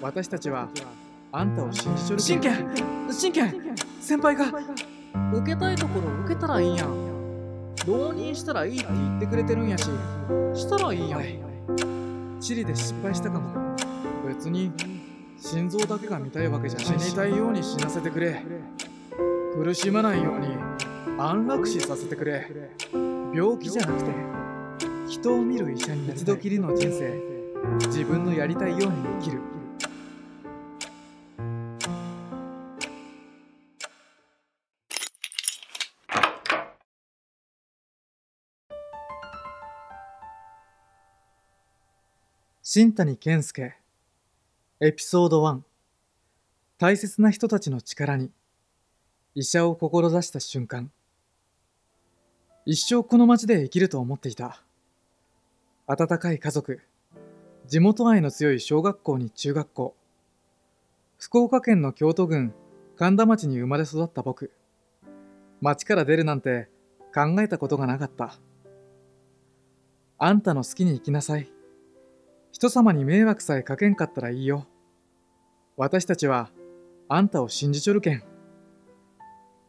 私たちはあんたを信じちょる真剣真剣先輩が。受けたいところ受けたらいいやん。浪人したらいいって言ってくれてるんやししたらいいやん。チリで失敗したかも。別に心臓だけが見たいわけじゃない死にたいように死なせてくれ。苦しまないように安楽死させてくれ。病気じゃなくて人を見る医者に一度きりの人生自分のやりたいように生きる新谷健介。エピソード1大切な人たちの力に。医者を志した瞬間。一生この街で生きると思っていた。温かい家族。地元愛の強い小学校に中学校。福岡県の京都郡。神田町に生まれ育った僕。町から出るなんて考えたことがなかった。あんたの好きに生きなさい。人様に迷惑さえかけんかったらいいよ。私たちはあんたを信じちょるけん。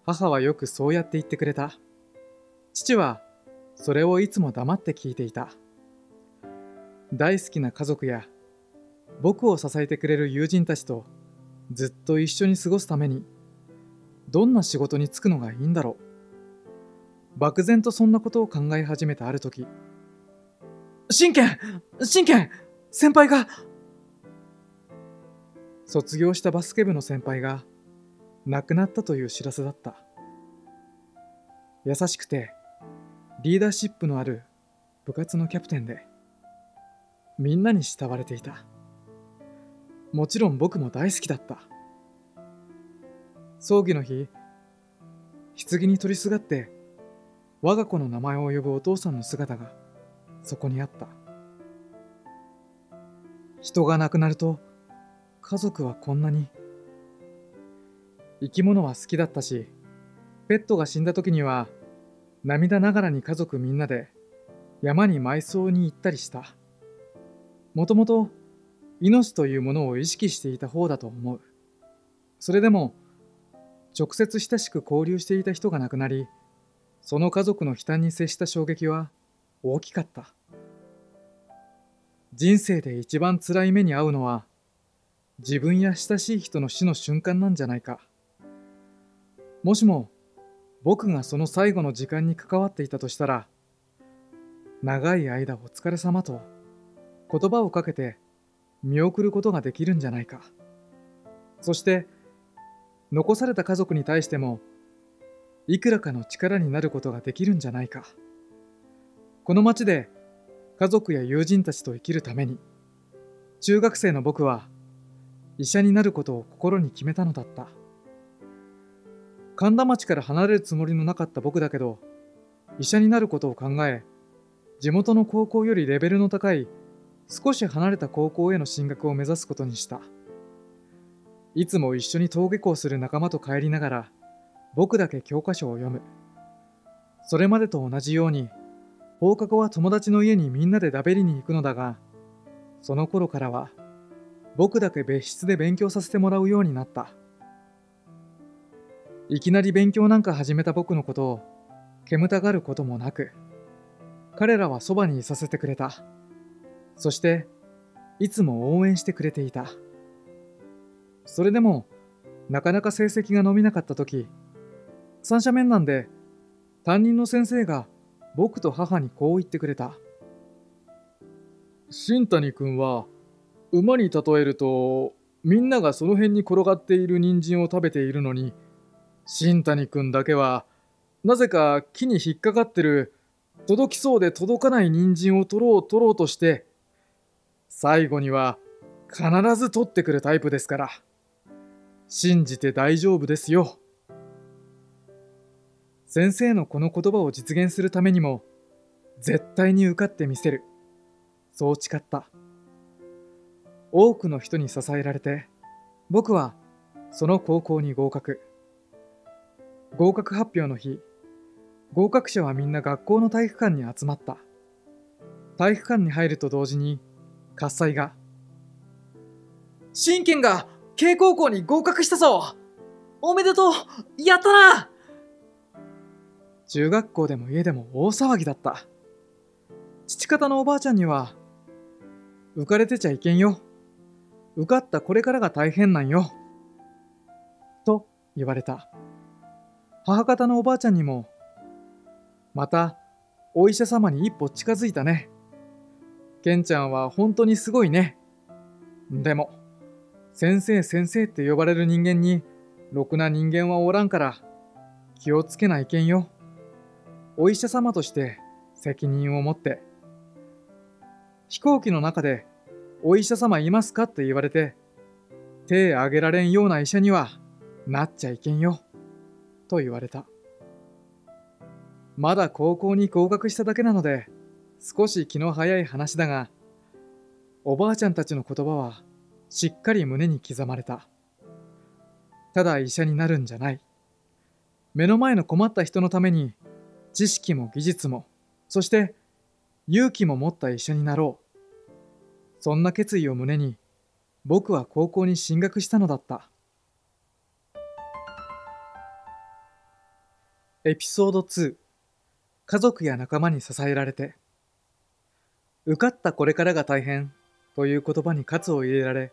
母はよくそうやって言ってくれた。父はそれをいつも黙って聞いていた。大好きな家族や僕を支えてくれる友人たちとずっと一緒に過ごすためにどんな仕事に就くのがいいんだろう。漠然とそんなことを考え始めたある時真剣真剣先輩が。卒業したバスケ部の先輩が亡くなったという知らせだった。優しくてリーダーシップのある部活のキャプテンでみんなに慕われていた。もちろん僕も大好きだった。葬儀の日棺に取りすがって我が子の名前を呼ぶお父さんの姿がそこにあった。人が亡くなると家族はこんなに。生き物は好きだったしペットが死んだ時には涙ながらに家族みんなで山に埋葬に行ったりした。もともと命というものを意識していた方だと思う。それでも直接親しく交流していた人が亡くなりその家族の悲嘆に接した衝撃は大きかった。人生で一番辛い目に遭うのは自分や親しい人の死の瞬間なんじゃないか。もしも僕がその最後の時間に関わっていたとしたら長い間お疲れ様と言葉をかけて見送ることができるんじゃないか。そして残された家族に対してもいくらかの力になることができるんじゃないか。この町で家族や友人たちと生きるために。中学生の僕は医者になることを心に決めたのだった。神田町から離れるつもりのなかった僕だけど医者になることを考え地元の高校よりレベルの高い少し離れた高校への進学を目指すことにした。いつも一緒に登下校する仲間と帰りながら僕だけ教科書を読む。それまでと同じように放課後は友達の家にみんなでだべりに行くのだがその頃からは僕だけ別室で勉強させてもらうようになった。いきなり勉強なんか始めた僕のことを煙たがることもなく彼らはそばにいさせてくれた。そしていつも応援してくれていた。それでもなかなか成績が伸びなかった時三者面談で担任の先生が僕と母にこう言ってくれた。新谷君は馬に例えるとみんながその辺に転がっている人参を食べているのに新谷君だけはなぜか木に引っかかってる届きそうで届かない人参を取ろう取ろうとして最後には必ず取ってくるタイプですから。信じて大丈夫ですよ。先生のこの言葉を実現するためにも絶対に受かってみせる。そう誓った。多くの人に支えられて僕はその高校に合格。合格発表の日合格者はみんな学校の体育館に集まった。体育館に入ると同時に喝采が。真剣が K 高校に合格したぞ。おめでとう。やったな。中学校でも家でも大騒ぎだった。父方のおばあちゃんには、浮かれてちゃいけんよ。受かったこれからが大変なんよ。と言われた。母方のおばあちゃんにも、また、お医者様に一歩近づいたね。ケンちゃんは本当にすごいね。でも、先生先生って呼ばれる人間に、ろくな人間はおらんから、気をつけないけんよ。お医者様として責任を持って。飛行機の中で、お医者様いますかって言われて、手あげられんような医者にはなっちゃいけんよ。と言われた。まだ高校に合格しただけなので、少し気の早い話だが、おばあちゃんたちの言葉はしっかり胸に刻まれた。ただ医者になるんじゃない。目の前の困った人のために知識も技術も、そして勇気も持った医者になろう。そんな決意を胸に、僕は高校に進学したのだった。エピソード2家族や仲間に支えられて受かったこれからが大変という言葉に喝を入れられ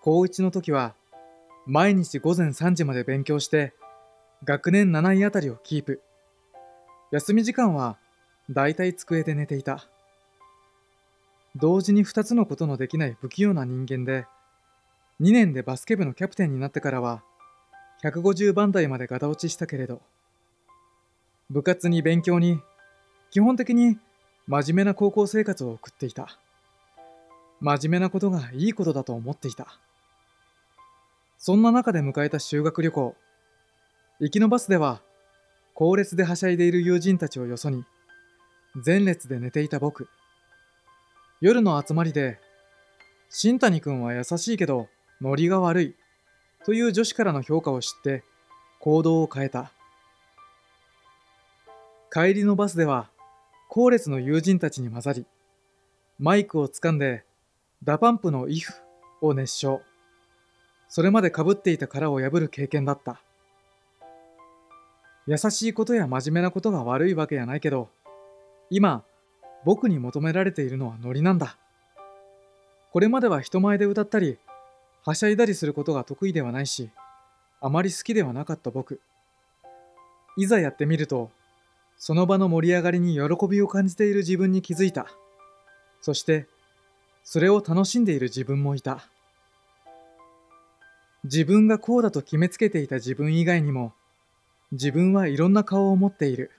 高1の時は毎日午前3時まで勉強して学年7位あたりをキープ休み時間はだいたい机で寝ていた。同時に2つのことのできない不器用な人間で2年でバスケ部のキャプテンになってからは150番台までガタ落ちしたけれど部活に勉強に基本的に真面目な高校生活を送っていた。真面目なことがいいことだと思っていた。そんな中で迎えた修学旅行。行きのバスでは後列ではしゃいでいる友人たちをよそに前列で寝ていた僕。夜の集まりで新谷君は優しいけどノリが悪いという女子からの評価を知って行動を変えた。帰りのバスでは後列の友人たちに混ざりマイクをつかんでDA PUMP の「IF」を熱唱。それまでかぶっていた殻を破る経験だった。優しいことや真面目なことが悪いわけやないけど今僕に求められているのはノリなんだ。これまでは人前で歌ったりはしゃいだりすることが得意ではないしあまり好きではなかった僕。いざやってみるとその場の盛り上がりに喜びを感じている自分に気づいた。そしてそれを楽しんでいる自分もいた。自分がこうだと決めつけていた自分以外にも自分はいろんな顔を持っている。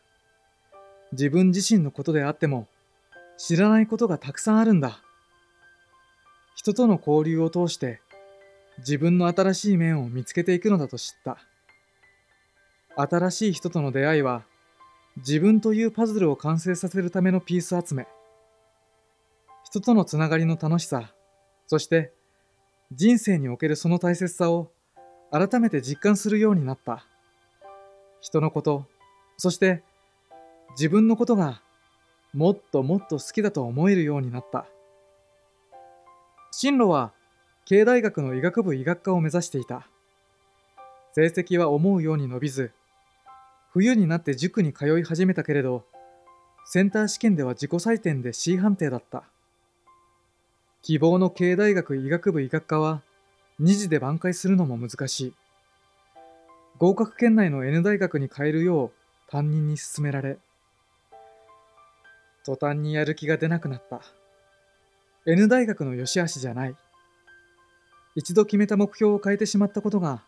自分自身のことであっても知らないことがたくさんあるんだ。人との交流を通して自分の新しい面を見つけていくのだと知った。新しい人との出会いは自分というパズルを完成させるためのピース集め。人とのつながりの楽しさそして人生におけるその大切さを改めて実感するようになった。人のことそして自分のことがもっともっと好きだと思えるようになった。進路は経大学の医学部医学科を目指していた。成績は思うように伸びず冬になって塾に通い始めたけれどセンター試験では自己採点で C 判定だった。希望の経大学医学部医学科は2次で挽回するのも難しい。合格圏内の N 大学に変えるよう担任に勧められ途端にやる気が出なくなった。N 大学の良し悪しじゃない。一度決めた目標を変えてしまったことが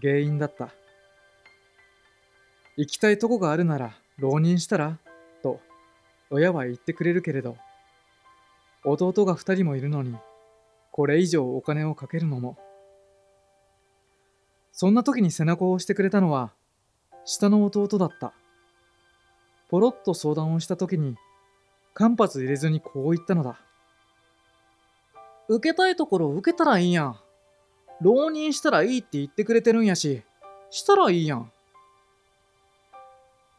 原因だった。行きたいとこがあるなら浪人したらと親は言ってくれるけれど弟が二人もいるのにこれ以上お金をかけるのもそんな時に背中を押してくれたのは下の弟だった。ポロッと相談をした時に間髪入れずにこう言ったのだ。受けたいところ受けたらいいやん。浪人したらいいって言ってくれてるんやししたらいいやん。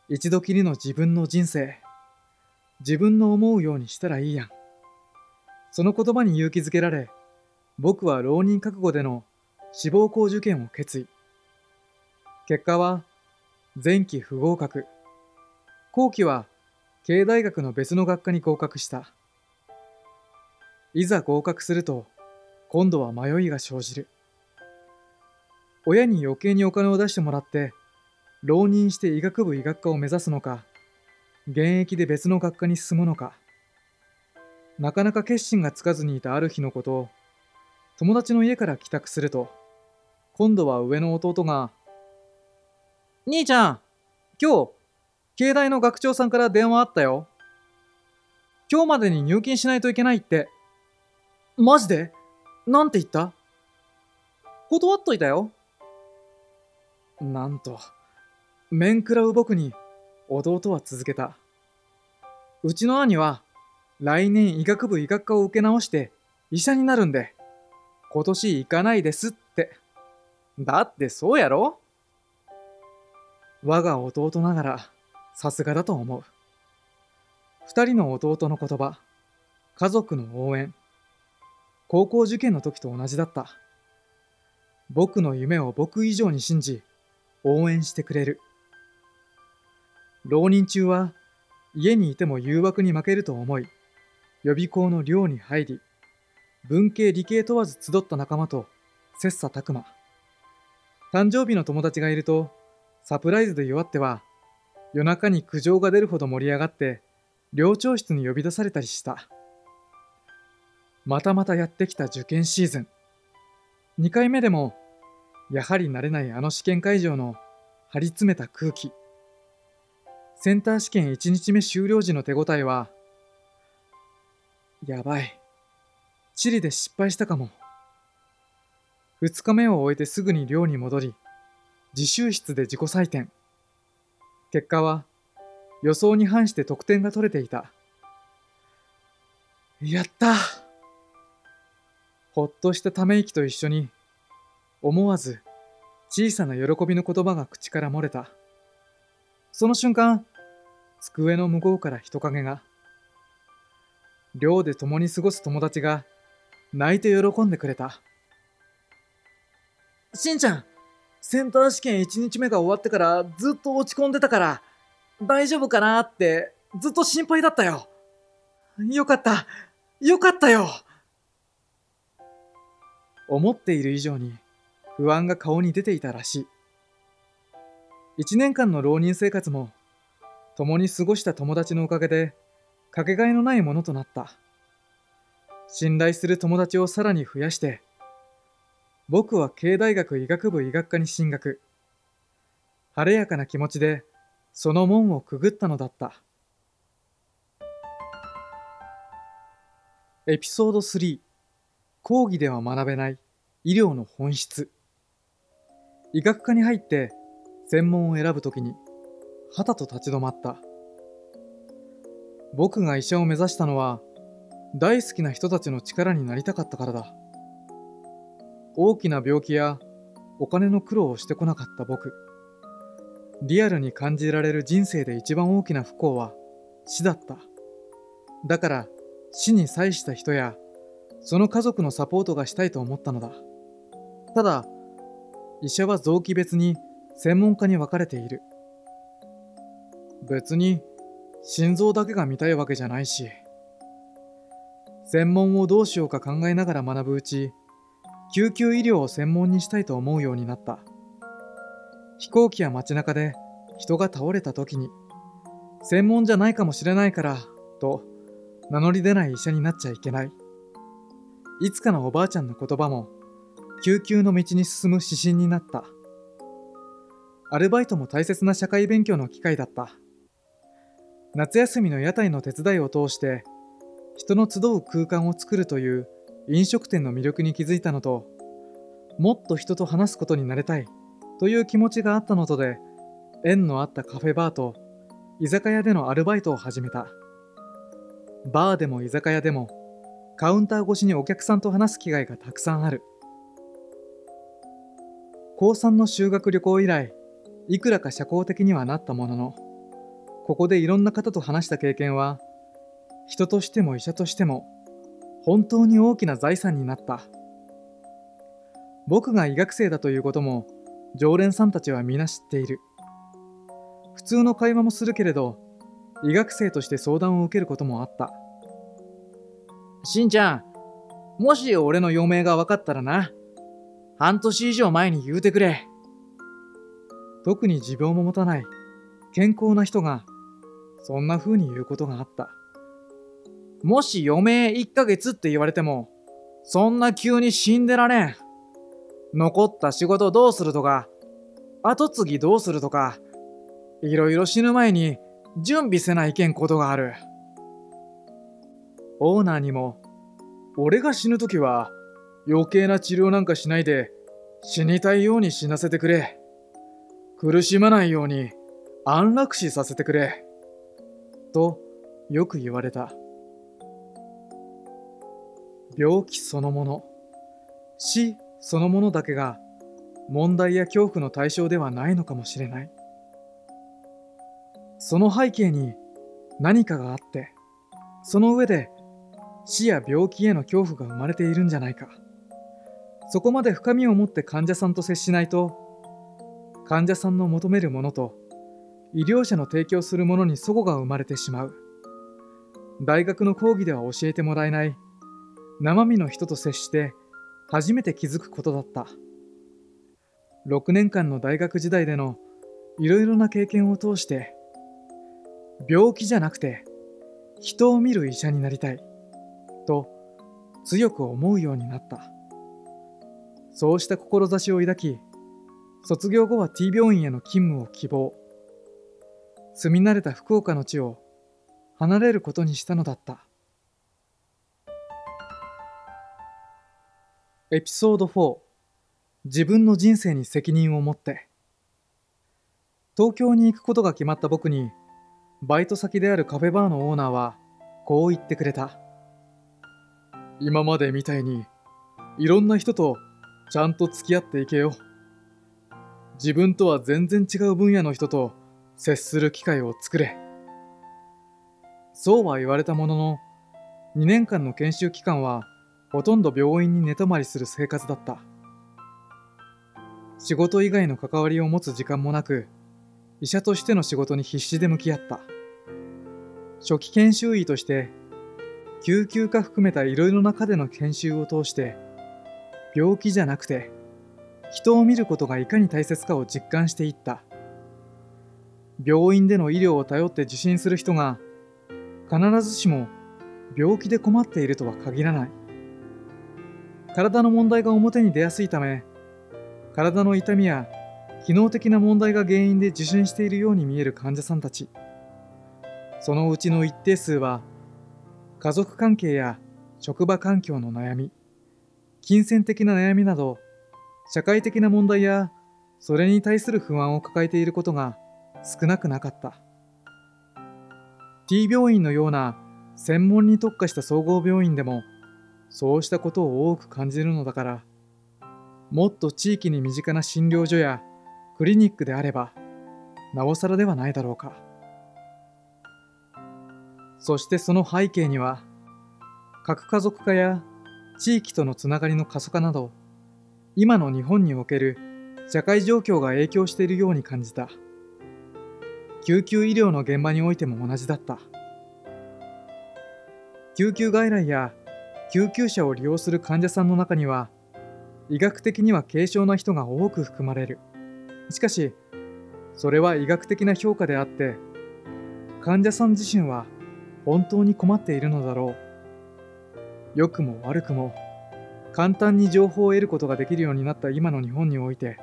一度きりの自分の人生自分の思うようにしたらいいやん。その言葉に勇気づけられ僕は浪人覚悟での志望校受験を決意。結果は前期不合格。後期は経大学の別の学科に合格した。いざ合格すると今度は迷いが生じる。親に余計にお金を出してもらって浪人して医学部医学科を目指すのか現役で別の学科に進むのかなかなか決心がつかずにいたある日のことを友達の家から帰宅すると今度は上の弟が「兄ちゃん今日経大の学長さんから電話あったよ。今日までに入金しないといけないって。マジで？なんて言った？断っといたよ。なんと面食らう僕に弟は続けた。うちの兄は来年医学部医学科を受け直して医者になるんで今年行かないですって。だってそうやろ？我が弟ながらさすがだと思う。二人の弟の言葉家族の応援高校受験の時と同じだった。僕の夢を僕以上に信じ応援してくれる。浪人中は家にいても誘惑に負けると思い、予備校の寮に入り、文系理系問わず集った仲間と切磋琢磨。誕生日の友達がいると、サプライズで弱っては、夜中に苦情が出るほど盛り上がって、寮長室に呼び出されたりした。またまたやってきた受験シーズン。2回目でも、やはり慣れないあの試験会場の張り詰めた空気。センター試験1日目終了時の手応えは、やばい。地理で失敗したかも。2日目を終えてすぐに寮に戻り、自習室で自己採点。結果は、予想に反して得点が取れていた。やったほっとしたため息と一緒に、思わず小さな喜びの言葉が口から漏れた。その瞬間、机の向こうから人影が。寮で共に過ごす友達が泣いて喜んでくれた。しんちゃん、センター試験1日目が終わってからずっと落ち込んでたから、大丈夫かなってずっと心配だったよ。よかった。よかったよ。思っている以上に不安が顔に出ていたらしい。一年間の浪人生活も共に過ごした友達のおかげで、かけがえのないものとなった。信頼する友達をさらに増やして、僕は経大学医学部医学科に進学。晴れやかな気持ちで、その門をくぐったのだった。エピソード3講義では学べない医療の本質医学科に入って専門を選ぶときにはたと立ち止まった。僕が医者を目指したのは、大好きな人たちの力になりたかったからだ。大きな病気やお金の苦労をしてこなかった僕。リアルに感じられる人生で一番大きな不幸は死だった。だから死に際した人やその家族のサポートがしたいと思ったのだ。ただ、医者は臓器別に専門家に分かれている。別に心臓だけが見たいわけじゃないし専門をどうしようか考えながら学ぶうち救急医療を専門にしたいと思うようになった。飛行機や街中で人が倒れた時に専門じゃないかもしれないからと名乗り出ない医者になっちゃいけない。いつかのおばあちゃんの言葉も救急の道に進む指針になった。アルバイトも大切な社会勉強の機会だった。夏休みの屋台の手伝いを通して人の集う空間を作るという飲食店の魅力に気づいたのともっと人と話すことになれたいという気持ちがあったのとで縁のあったカフェバーと居酒屋でのアルバイトを始めた。バーでも居酒屋でもカウンター越しにお客さんと話す機会がたくさんある。高3の修学旅行以来いくらか社交的にはなったもののここでいろんな方と話した経験は、人としても医者としても、本当に大きな財産になった。僕が医学生だということも常連さんたちは皆知っている。普通の会話もするけれど医学生として相談を受けることもあった。しんちゃんもし俺の余命が分かったらな半年以上前に言うてくれ。特に持病も持たない健康な人がそんな風に言うことがあった。もし余命1ヶ月って言われてもそんな急に死んでられん残った仕事どうするとか後継ぎどうするとかいろいろ死ぬ前に準備せないけんことがあるオーナーにも俺が死ぬ時は余計な治療なんかしないで死にたいように死なせてくれ苦しまないように安楽死させてくれ。とよく言われた。病気そのもの、死そのものだけが問題や恐怖の対象ではないのかもしれない。その背景に何かがあって、その上で死や病気への恐怖が生まれているんじゃないか。そこまで深みを持って患者さんと接しないと患者さんの求めるものと医療者の提供するものに齟齬が生まれてしまう大学の講義では教えてもらえない生身の人と接して初めて気づくことだった。6年間の大学時代でのいろいろな経験を通して病気じゃなくて人を見る医者になりたいと強く思うようになった。そうした志を抱き卒業後は T 病院への勤務を希望。住み慣れた福岡の地を離れることにしたのだった。エピソード4自分の人生に責任を持って東京に行くことが決まった僕にバイト先であるカフェバーのオーナーはこう言ってくれた今までみたいにいろんな人とちゃんと付き合っていけよ。自分とは全然違う分野の人と接する機会を作れ。そうは言われたものの、2年間の研修期間はほとんど病院に寝泊まりする生活だった。仕事以外の関わりを持つ時間もなく、医者としての仕事に必死で向き合った。初期研修医として、救急科含めたいろいろな科での研修を通して、病気じゃなくて、人を見ることがいかに大切かを実感していった病院での医療を頼って受診する人が必ずしも病気で困っているとは限らない体の問題が表に出やすいため体の痛みや機能的な問題が原因で受診しているように見える患者さんたち。そのうちの一定数は家族関係や職場環境の悩み金銭的な悩みなど社会的な問題やそれに対する不安を抱えていることが少なくなかった。T 病院のような専門に特化した総合病院でもそうしたことを多く感じるのだからもっと地域に身近な診療所やクリニックであればなおさらではないだろうか。そしてその背景には核家族化や地域とのつながりの過疎化など今の日本における社会状況が影響しているように感じた。救急医療の現場においても同じだった。救急外来や救急車を利用する患者さんの中には医学的には軽症な人が多く含まれる。しかしそれは医学的な評価であって患者さん自身は本当に困っているのだろう。良くも悪くも簡単に情報を得ることができるようになった今の日本において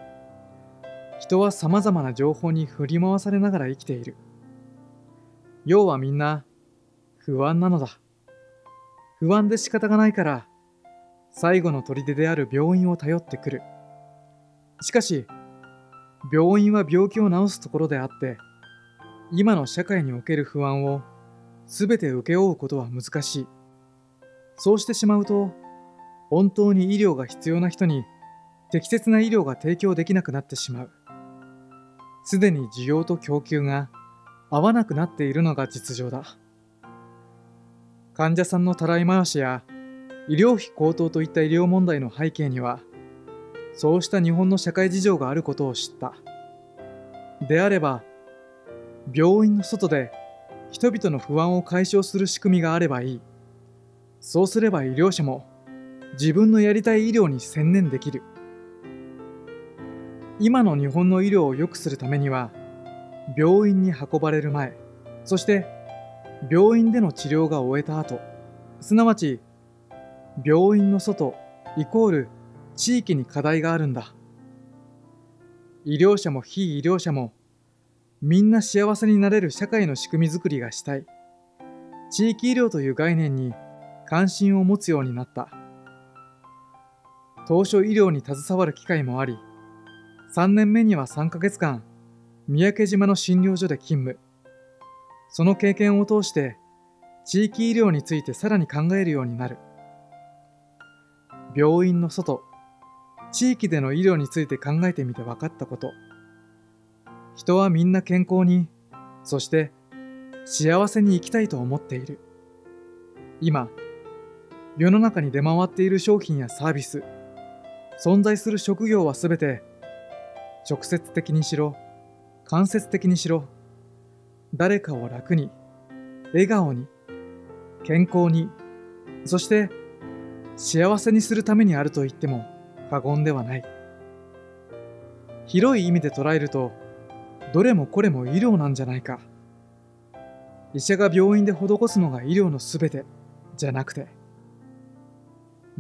人はさまざまな情報に振り回されながら生きている。要はみんな不安なのだ。不安で仕方がないから最後の砦である病院を頼ってくるしかし病院は病気を治すところであって今の社会における不安を全て請け負うことは難しいそうしてしまうと本当に医療が必要な人に適切な医療が提供できなくなってしまう。すでに需要と供給が合わなくなっているのが実情だ。患者さんのたらい回しや医療費高騰といった医療問題の背景には、そうした日本の社会事情があることを知った。であれば、病院の外で人々の不安を解消する仕組みがあればいい。そうすれば医療者も自分のやりたい医療に専念できる。今の日本の医療を良くするためには、病院に運ばれる前、そして病院での治療が終えた後、すなわち病院の外イコール地域に課題があるんだ。医療者も非医療者もみんな幸せになれる社会の仕組みづくりがしたい。地域医療という概念に関心を持つようになった。当初医療に携わる機会もあり、3年目には3ヶ月間、三宅島の診療所で勤務。その経験を通して、地域医療についてさらに考えるようになる。病院の外、地域での医療について考えてみて分かったこと。人はみんな健康に、そして幸せに生きたいと思っている。今、世の中に出回っている商品やサービス、存在する職業はすべて、直接的にしろ、間接的にしろ、誰かを楽に、笑顔に、健康に、そして幸せにするためにあると言っても過言ではない。広い意味で捉えると、どれもこれも医療なんじゃないか。医者が病院で施すのが医療のすべてじゃなくて、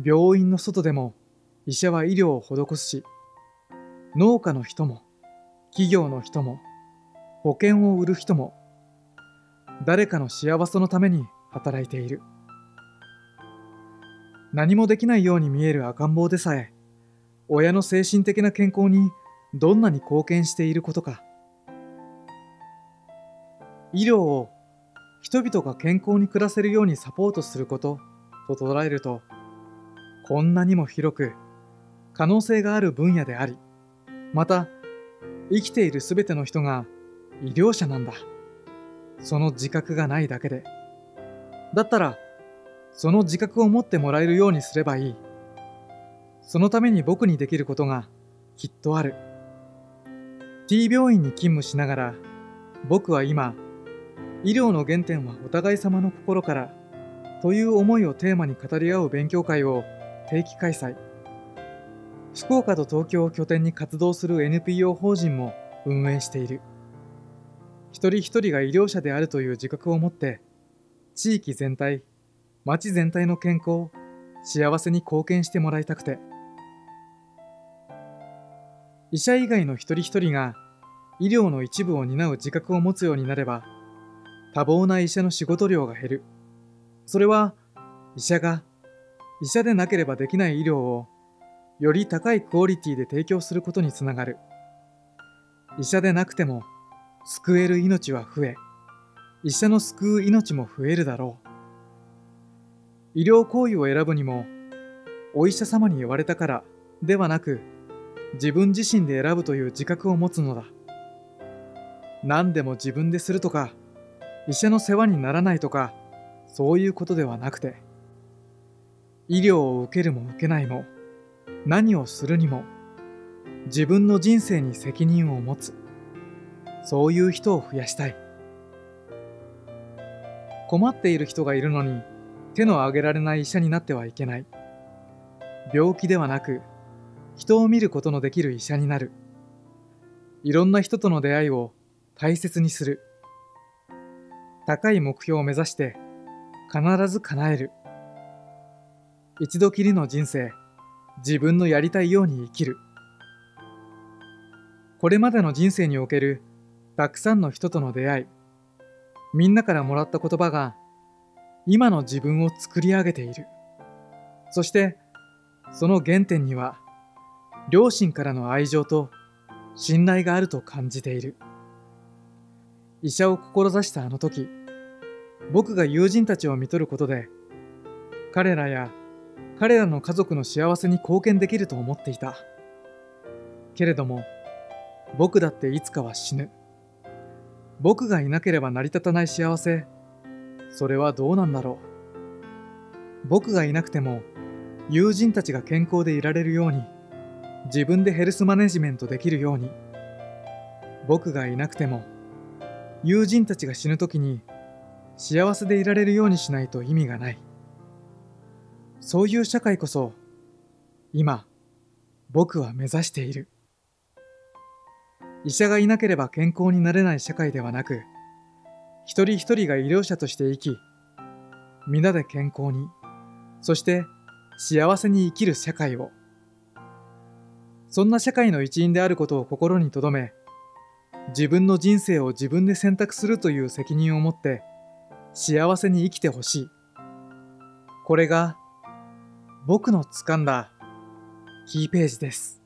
病院の外でも医者は医療を施すし、農家の人も、企業の人も、保険を売る人も、誰かの幸せのために働いている。何もできないように見える赤ん坊でさえ、親の精神的な健康にどんなに貢献していることか。医療を人々が健康に暮らせるようにサポートすることと捉えると、こんなにも広く可能性がある分野であり、また生きているすべての人が医療者なんだ。その自覚がないだけで。だったら、その自覚を持ってもらえるようにすればいい。そのために僕にできることがきっとある。T 病院に勤務しながら、僕は今、医療の原点はお互い様の心からという思いをテーマに語り合う勉強会を定期開催。福岡と東京を拠点に活動する NPO 法人も運営している。一人一人が医療者であるという自覚を持って、地域全体、町全体の健康、幸せに貢献してもらいたくて。医者以外の一人一人が医療の一部を担う自覚を持つようになれば、多忙な医者の仕事量が減る。それは、医者が医者でなければできない医療をより高いクオリティで提供することにつながる。医者でなくても救える命は増え、医者の救う命も増えるだろう。医療行為を選ぶにも、お医者様に言われたからではなく、自分自身で選ぶという自覚を持つのだ。何でも自分でするとか、医者の世話にならないとか、そういうことではなくて、医療を受けるも受けないも、何をするにも、自分の人生に責任を持つ。そういう人を増やしたい。困っている人がいるのに、手の挙げられない医者になってはいけない。病気ではなく、人を見ることのできる医者になる。いろんな人との出会いを大切にする。高い目標を目指して必ず叶える。一度きりの人生、自分のやりたいように生きる。これまでの人生におけるたくさんの人との出会い、みんなからもらった言葉が今の自分を作り上げている。そしてその原点には両親からの愛情と信頼があると感じている。医者を志したあの時、僕が友人たちを見とることで、彼らや彼らの家族の幸せに貢献できると思っていた。けれども、僕だっていつかは死ぬ。僕がいなければ成り立たない幸せ、それはどうなんだろう。僕がいなくても、友人たちが健康でいられるように、自分でヘルスマネジメントできるように。僕がいなくても友人たちが死ぬ時に幸せでいられるようにしないと意味がない。そういう社会こそ今僕は目指している。医者がいなければ健康になれない社会ではなく一人一人が医療者として生き皆で健康にそして幸せに生きる社会を。そんな社会の一員であることを心に留め自分の人生を自分で選択するという責任を持って幸せに生きてほしい。これが僕の掴んだキーページです。